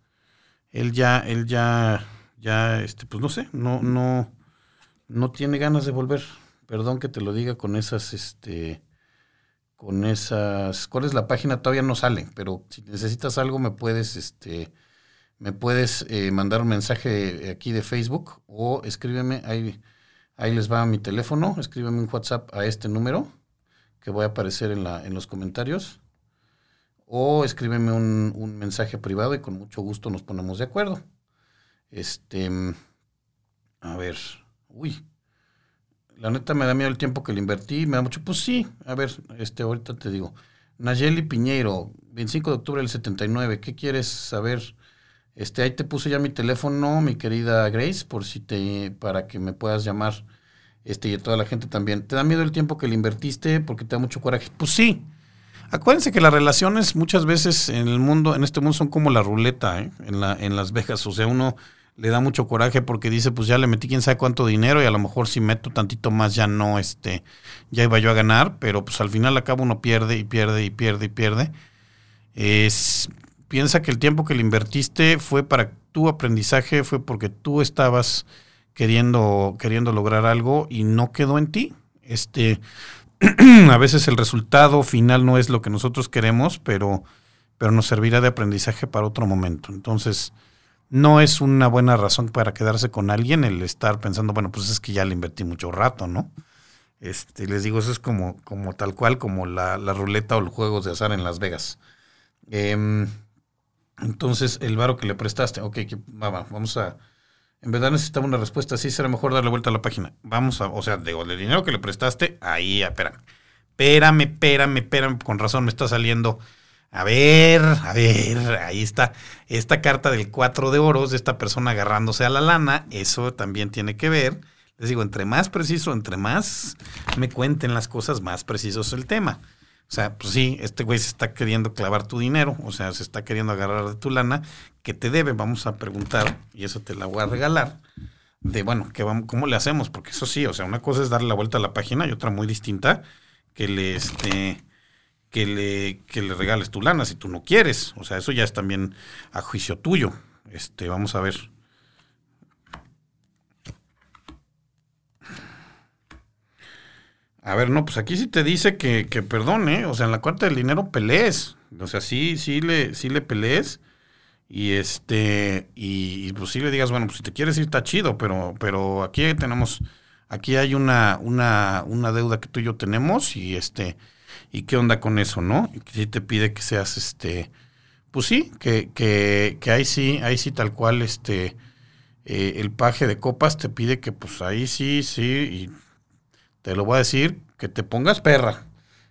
él ya, él ya, ya, este, pues no sé, no, no, no tiene ganas de volver. Perdón que te lo diga con esas, este, con esas, ¿cuál es la página? Todavía no sale, pero si necesitas algo me puedes, este, me puedes eh, mandar un mensaje aquí de Facebook o escríbeme, ahí, ahí les va mi teléfono, escríbeme un WhatsApp a este número que voy a aparecer en, la, en los comentarios o escríbeme un, mensaje privado y con mucho gusto nos ponemos de acuerdo. Este, a ver, uy, la neta me da miedo el tiempo que le invertí, me da mucho, pues sí, a ver, este, ahorita te digo. Nayeli Piñeiro, 25 de octubre del 79, ¿qué quieres saber? Este, ahí te puse ya mi teléfono, mi querida Grace, por si te, para que me puedas llamar, este, y a toda la gente también. ¿Te da miedo el tiempo que le invertiste porque te da mucho coraje? Pues sí, Acuérdense que las relaciones muchas veces en el mundo, en este mundo, son como la ruleta, ¿eh? en, la, en Las Vegas. O sea, uno le da mucho coraje porque dice, pues ya le metí quién sabe cuánto dinero y a lo mejor si meto tantito más ya no, este, ya iba yo a ganar, pero pues al final acaba uno pierde y pierde y pierde y pierde. Es, piensa que el tiempo que le invertiste fue para tu aprendizaje, fue porque tú estabas queriendo, queriendo lograr algo y no quedó en ti. Este, a veces el resultado final no es lo que nosotros queremos, pero, pero nos servirá de aprendizaje para otro momento. Entonces, no es una buena razón para quedarse con alguien el estar pensando, bueno, pues es que ya le invertí mucho rato, ¿no? Este, les digo, eso es como, como tal cual, como la, ruleta o los juegos de azar en Las Vegas. Em, entonces, el varo que le prestaste, ok, vamos a, En verdad necesitaba una respuesta. Sí, será mejor darle vuelta a la página. Vamos a, o sea, de, el dinero que le prestaste, ahí, espérame. Espérame, espérame, espérame. Con razón me está saliendo. A ver, a ver, ahí está. Esta carta del 4 de oros de esta persona agarrándose a la lana, eso también tiene que ver. Les digo, entre más preciso, entre más me cuenten las cosas, más preciso es el tema. O sea, pues sí, este güey se está queriendo clavar tu dinero, o sea, se está queriendo agarrar de tu lana, que te debe, vamos a preguntar, y eso te la voy a regalar, de, bueno, ¿qué vamos, ¿cómo le hacemos? Porque eso sí, o sea, una cosa es darle la vuelta a la página y otra muy distinta, que le, este, que le, que le regales tu lana si tú no quieres. O sea, eso ya es también a juicio tuyo. Este, vamos a ver. A ver, no, pues aquí sí te dice que, que perdone, o sea, en la cuarta del dinero pelees. O sea, sí, sí le, sí le pelees. Y este, y, y, pues sí le digas, bueno, pues si te quieres ir está chido, pero, pero aquí tenemos, aquí hay una, una, una deuda que tú y yo tenemos, y este, y qué onda con eso, ¿no? Y si te pide que seas este, pues sí, que, que, que ahí sí, ahí sí tal cual, este, eh, el paje de copas te pide que pues ahí sí, sí, y te lo voy a decir, que te pongas perra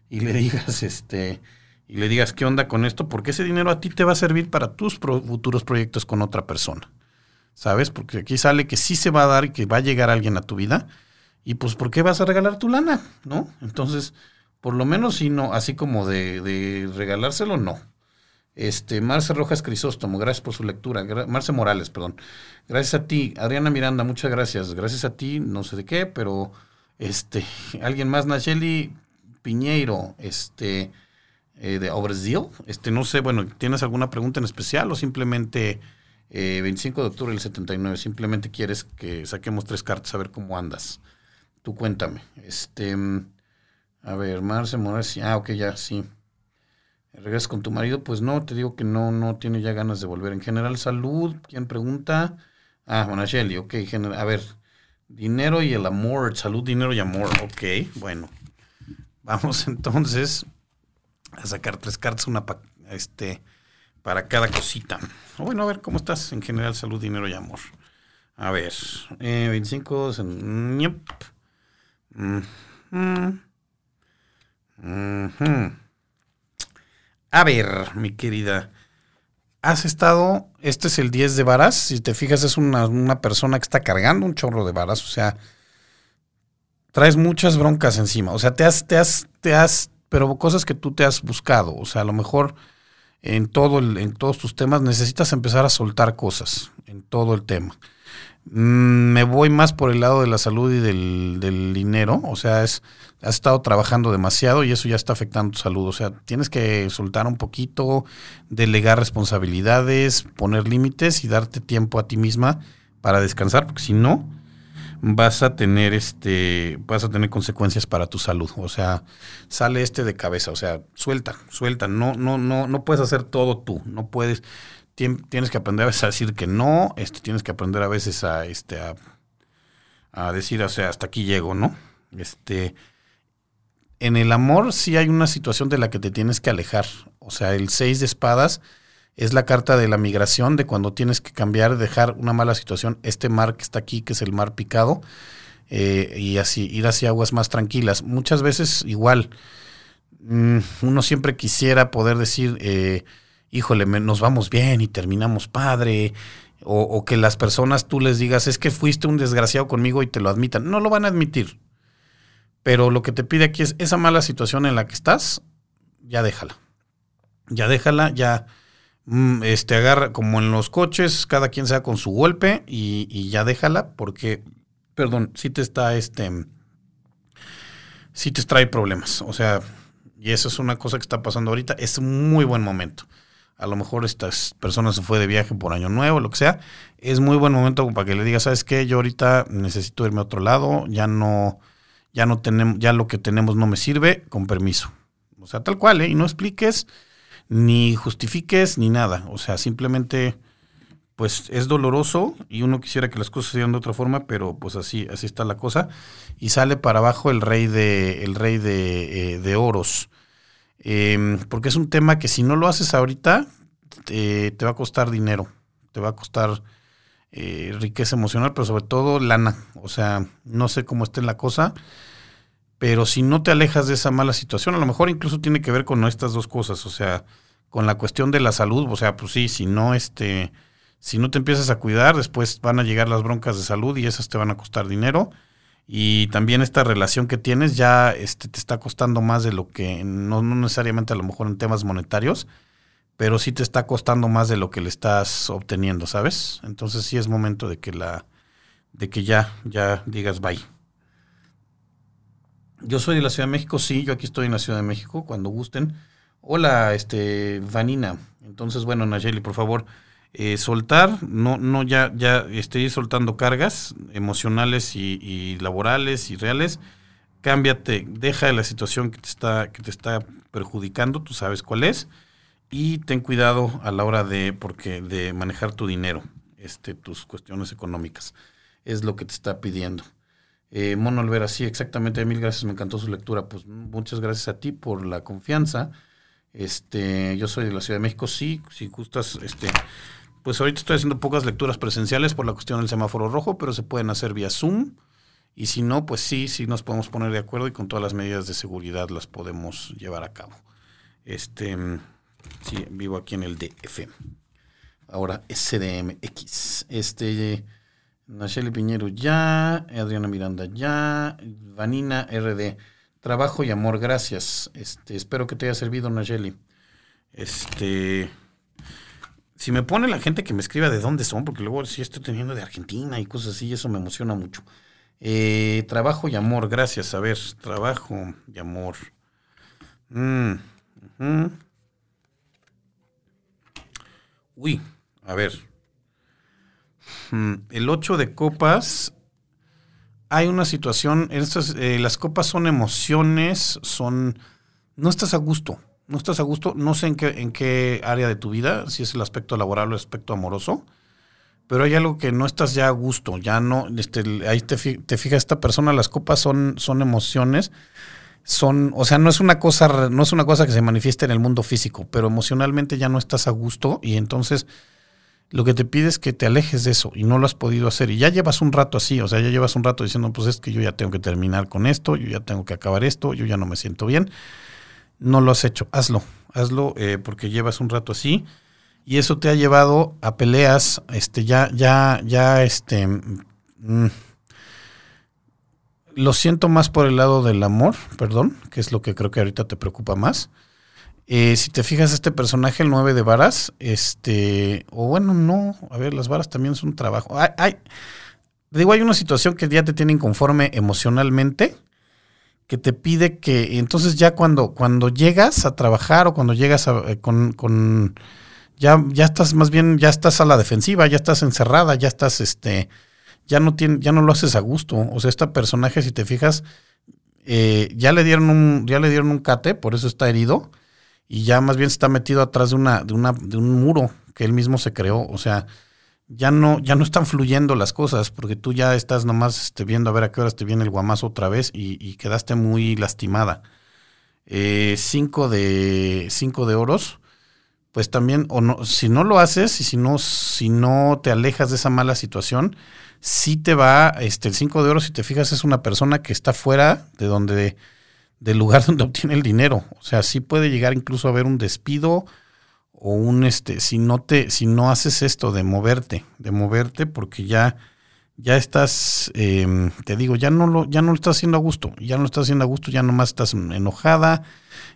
y le digas, este, y le digas qué onda con esto, porque ese dinero a ti te va a servir para tus futuros proyectos con otra persona. ¿Sabes? Porque aquí sale que sí se va a dar y que va a llegar alguien a tu vida. Y pues, ¿por qué vas a regalar tu lana? ¿No? Entonces, por lo menos, si no, así como de, de regalárselo, no. Este, Marce Rojas Crisóstomo, gracias por su lectura. Marce Morales, perdón. Gracias a ti. Adriana Miranda, muchas gracias. Gracias a ti, no sé de qué, pero este, alguien más, Nacheli Piñeiro, este, eh, de Brasil. Este, no sé, bueno, ¿tienes alguna pregunta en especial o simplemente eh, 25 de octubre del 79? Simplemente quieres que saquemos tres cartas a ver cómo andas. Tú cuéntame. Este, a ver, Marce Morales, ah, ok, ya, sí. ¿Regresas con tu marido? Pues no, te digo que no, no tiene ya ganas de volver. En general, salud, ¿quién pregunta? Ah, Monacheli, ok, a ver, dinero y el amor, salud, dinero y amor, ok, bueno. Vamos entonces a sacar tres cartas, una pa, este, para cada cosita. Bueno, a ver, ¿cómo estás? En general, salud, dinero y amor. A ver, eh, 25, yep. mm. Mm. A ver, mi querida, has estado, este es el 10 de varas, si te fijas es una, una, persona que está cargando un chorro de varas, o sea, traes muchas broncas encima, o sea, te has, te has, te has, pero cosas que tú te has buscado, o sea, a lo mejor en, todo el, en todos tus temas necesitas empezar a soltar cosas, en todo el tema. Mm, me voy más por el lado de la salud y del, dinero, o sea, es, has estado trabajando demasiado y eso ya está afectando tu salud. O sea, tienes que soltar un poquito, delegar responsabilidades, poner límites y darte tiempo a ti misma para descansar, porque si no, vas a tener este, vas a tener consecuencias para tu salud. O sea, sale este de cabeza. O sea, suelta, suelta. No, no, no, no puedes hacer todo tú. No puedes. Tienes que aprender a veces a decir que no. Este, tienes que aprender a veces a, este, a, decir, o sea, hasta aquí llego, ¿no? Este, en el amor sí hay una situación de la que te tienes que alejar. O sea, el 6 de espadas es la carta de la migración, de cuando tienes que cambiar, dejar una mala situación. Este mar que está aquí, que es el mar picado, eh, y así ir hacia aguas más tranquilas. Muchas veces igual, mmm, uno siempre quisiera poder decir, eh, híjole, nos vamos bien y terminamos padre. O, que las personas tú les digas, es que fuiste un desgraciado conmigo y te lo admitan. No lo van a admitir pero lo que te pide aquí es esa mala situación en la que estás, ya déjala. Ya déjala, ya mm, este, agarra como en los coches, cada quien sea con su golpe y, ya déjala porque, perdón, sí te está, este, sí te trae problemas. O sea, y eso es una cosa que está pasando ahorita. Es un muy buen momento. A lo mejor estas personas se fue de viaje por año nuevo, lo que sea. Es muy buen momento para que le digas, ¿sabes qué? Yo ahorita necesito irme a otro lado, ya no ya no tenemos, ya lo que tenemos no me sirve, con permiso. O sea, tal cual, ¿eh? Y no expliques, ni justifiques, ni nada. O sea, simplemente, pues es doloroso y uno quisiera que las cosas se dieran de otra forma, pero pues así, así está la cosa. Y sale para abajo el rey de, el rey de, eh, de oros. Eh, porque es un tema que si no lo haces ahorita, te, va a costar dinero. Te va a costar eh, riqueza emocional, pero sobre todo lana. O sea, no sé cómo esté la cosa, pero si no te alejas de esa mala situación, a lo mejor incluso tiene que ver con estas dos cosas, o sea, con la cuestión de la salud, o sea, pues sí, si no este si no te empiezas a cuidar, después van a llegar las broncas de salud y esas te van a costar dinero. Y también esta relación que tienes ya este, te está costando más de lo que, no, no necesariamente a lo mejor en temas monetarios, pero sí te está costando más de lo que le estás obteniendo, ¿sabes? Entonces sí es momento de que la, de que ya, ya digas bye. Yo soy de la Ciudad de México, sí, yo aquí estoy en la Ciudad de México, cuando gusten. Hola, este, Vanina. Entonces, bueno, Nayeli, por favor, eh, soltar, no, no ya, ya estoy soltando cargas emocionales y, laborales y reales. Cámbiate, deja la situación que te está, que te está perjudicando, tú sabes cuál es, y ten cuidado a la hora de, porque, de manejar tu dinero, este, tus cuestiones económicas. Es lo que te está pidiendo. Eh, Mono Olvera, sí, exactamente, mil gracias, me encantó su lectura. Pues muchas gracias a ti por la confianza. Este, yo soy de la Ciudad de México, sí, si gustas, este, pues ahorita estoy haciendo pocas lecturas presenciales por la cuestión del semáforo rojo, pero se pueden hacer vía Zoom. Y si no, pues sí, sí nos podemos poner de acuerdo y con todas las medidas de seguridad las podemos llevar a cabo. Este, sí, vivo aquí en el DF. Ahora SDMX. Este, Nacheli Piñero ya, Adriana Miranda ya, Vanina RD. Trabajo y amor, gracias. Este, espero que te haya servido, Nacheli. Este, si me pone la gente que me escriba de dónde son, porque luego sí estoy teniendo de Argentina y cosas así, eso me emociona mucho. Eh, trabajo y amor, gracias. A ver, trabajo y amor. Mm. Uy, a ver. Mm, el 8 de copas. Hay una situación, estas, eh, las copas son emociones, son... No estás a gusto no estás a gusto, no sé en qué, en qué área de tu vida, si es el aspecto laboral o el aspecto amoroso, pero hay algo que no estás ya a gusto, ya no, este, ahí te, te fijas esta persona, las copas son, son emociones, son, o sea, no es una cosa, no es una cosa que se manifieste en el mundo físico, pero emocionalmente ya no estás a gusto y entonces lo que te pide es que te alejes de eso y no lo has podido hacer y ya llevas un rato así, o sea, ya llevas un rato diciendo, pues es que yo ya tengo que terminar con esto, yo ya tengo que acabar esto, yo ya no me siento bien no lo has hecho, hazlo, hazlo eh, porque llevas un rato así y eso te ha llevado a peleas, este, ya, ya, ya, este, mm, lo siento más por el lado del amor, perdón, que es lo que creo que ahorita te preocupa más. Eh, si te fijas, este personaje, el 9 de varas, este, o bueno, no, a ver, las varas también son trabajo. Hay, hay, digo, hay una situación que ya te tiene inconforme emocionalmente, que te pide que entonces ya cuando, cuando llegas a trabajar o cuando llegas a, eh, con, con ya, ya estás más bien, ya estás a la defensiva, ya estás encerrada, ya estás este, ya no tiene, ya no lo haces a gusto. O sea, este personaje, si te fijas, eh, ya le dieron un, ya le dieron un cate, por eso está herido, y ya más bien está metido atrás de una, de una, de un muro que él mismo se creó. O sea, ya no, ya no están fluyendo las cosas, porque tú ya estás nomás este, viendo a ver a qué horas te viene el guamazo otra vez y, quedaste muy lastimada. Eh, cinco, de, cinco de oros, pues también, o no, si no lo haces y si no, si no te alejas de esa mala situación, sí te va, este, el cinco de oros, si te fijas, es una persona que está fuera de donde, del lugar donde obtiene el dinero. O sea, sí puede llegar incluso a haber un despido o un este si no te si no haces esto de moverte de moverte porque ya ya estás eh, te digo ya no lo ya no lo estás haciendo a gusto ya no lo estás haciendo a gusto ya nomás estás enojada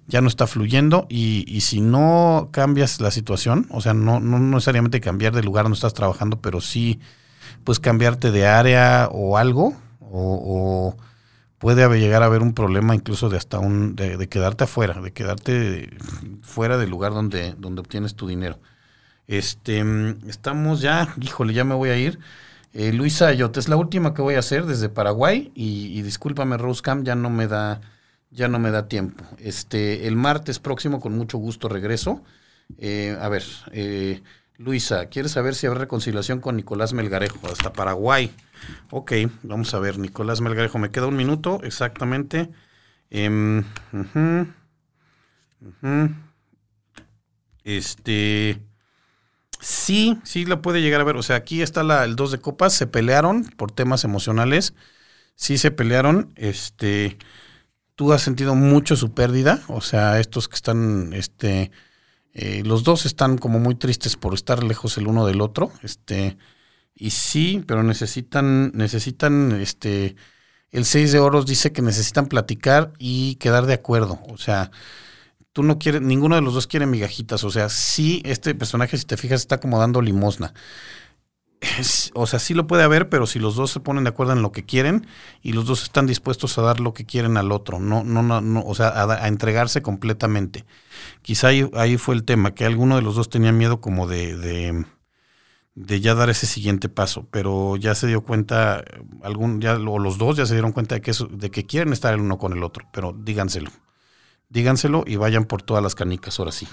ya no está fluyendo y, y si no cambias la situación o sea no, no necesariamente cambiar de lugar donde estás trabajando pero sí pues cambiarte de área o algo o, o puede llegar a haber un problema incluso de hasta un de, quedarte afuera, de quedarte fuera del lugar donde, donde obtienes tu dinero. Este, estamos ya, híjole, ya me voy a ir. Eh, Luisa Ayot, es la última que voy a hacer desde Paraguay y, y discúlpame Rosecam, ya no me da ya no me da tiempo. Este, el martes próximo con mucho gusto regreso. Eh, a ver, eh, Luisa, ¿quieres saber si habrá reconciliación con Nicolás Melgarejo hasta Paraguay? Ok, vamos a ver, Nicolás Melgarejo, me queda un minuto exactamente. -huh. Este, Sí, sí lo puede llegar a ver. O sea, aquí está la, el dos de copas, se pelearon por temas emocionales. Sí se pelearon. Este, tú has sentido mucho su pérdida. O sea, estos que están, este, eh, los dos están como muy tristes por estar lejos el uno del otro. Este, y sí, pero necesitan, necesitan, este, el seis de oros dice que necesitan platicar y quedar de acuerdo. O sea, tú no quieres, ninguno de los dos quiere migajitas. O sea, sí, este personaje, si te fijas, está como dando limosna. O sea, sí lo puede haber, pero si los dos se ponen de acuerdo en lo que quieren y los dos están dispuestos a dar lo que quieren al otro, no, no, no, no o sea, a, entregarse completamente. Quizá ahí, fue el tema, que alguno de los dos tenía miedo como de, de ya dar ese siguiente paso, pero ya se dio cuenta, algún, ya, o los dos ya se dieron cuenta de que, eso, de que quieren estar el uno con el otro, pero díganselo díganselo y vayan por todas las canicas, ahora sí.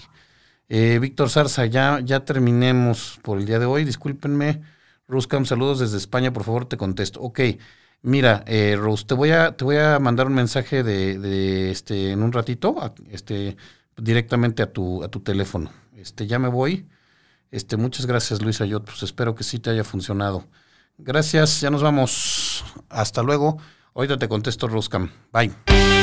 Eh, Víctor Zarza, ya, ya terminemos por el día de hoy. Discúlpenme. Ruscam, saludos desde España, por favor, te contesto. Ok, mira, eh, Rose, te voy a, te voy a mandar un mensaje de, de, este, en un ratito, este, directamente a tu, a tu teléfono. Este, ya me voy. Este, muchas gracias, Luisa. Yo pues espero que sí te haya funcionado. Gracias, ya nos vamos. Hasta luego. Ahorita te contesto, Ruscam. Bye.